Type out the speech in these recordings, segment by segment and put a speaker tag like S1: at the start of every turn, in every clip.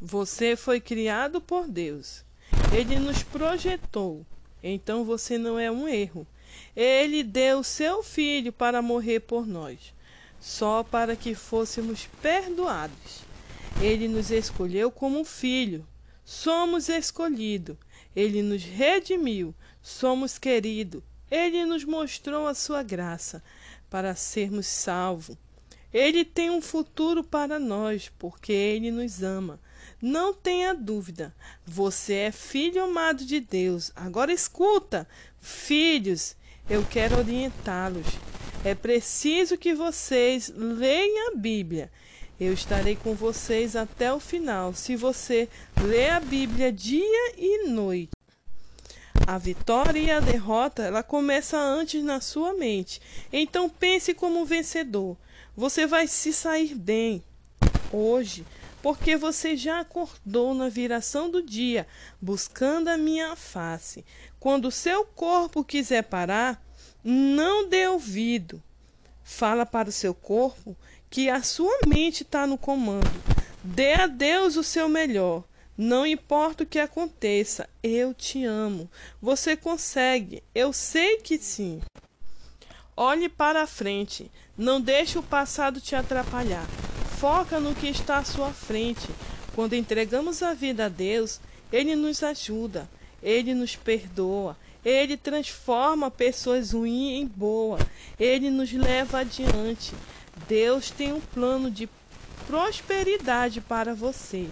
S1: Você foi criado por Deus. Ele nos projetou. Então você não é um erro. Ele deu seu filho para morrer por nós, só para que fôssemos perdoados. Ele nos escolheu como filho. Somos escolhidos. Ele nos redimiu. Somos queridos. Ele nos mostrou a sua graça para sermos salvos. Ele tem um futuro para nós, porque ele nos ama. Não tenha dúvida, você é filho amado de Deus. Agora escuta, filhos, eu quero orientá-los. É preciso que vocês leiam a Bíblia. Eu estarei com vocês até o final, se você ler a Bíblia dia e noite. A vitória e a derrota, ela começa antes na sua mente. Então pense como vencedor. Você vai se sair bem hoje, porque você já acordou na viração do dia, buscando a minha face. Quando seu corpo quiser parar, não dê ouvido. Fala para o seu corpo que a sua mente está no comando. Dê a Deus o seu melhor. Não importa o que aconteça, eu te amo. Você consegue, eu sei que sim. Olhe para a frente, não deixe o passado te atrapalhar. Foca no que está à sua frente. Quando entregamos a vida a Deus, Ele nos ajuda, Ele nos perdoa, Ele transforma pessoas ruins em boas, Ele nos leva adiante. Deus tem um plano de prosperidade para você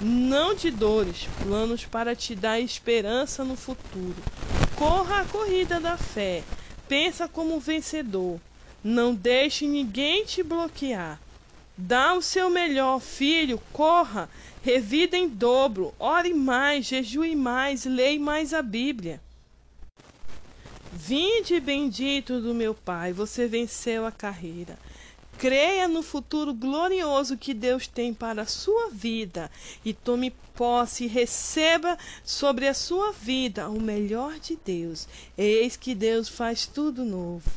S1: não de dores, planos para te dar esperança no futuro. Corra a corrida da fé, pensa como vencedor. Não deixe ninguém te bloquear. Dá o seu melhor, filho, corra, revida em dobro, ore mais, jejue mais, leia mais a Bíblia. Vinde bendito do meu Pai, você venceu a carreira. Creia no futuro glorioso que Deus tem para a sua vida e tome posse e receba sobre a sua vida o melhor de Deus. Eis que Deus faz tudo novo.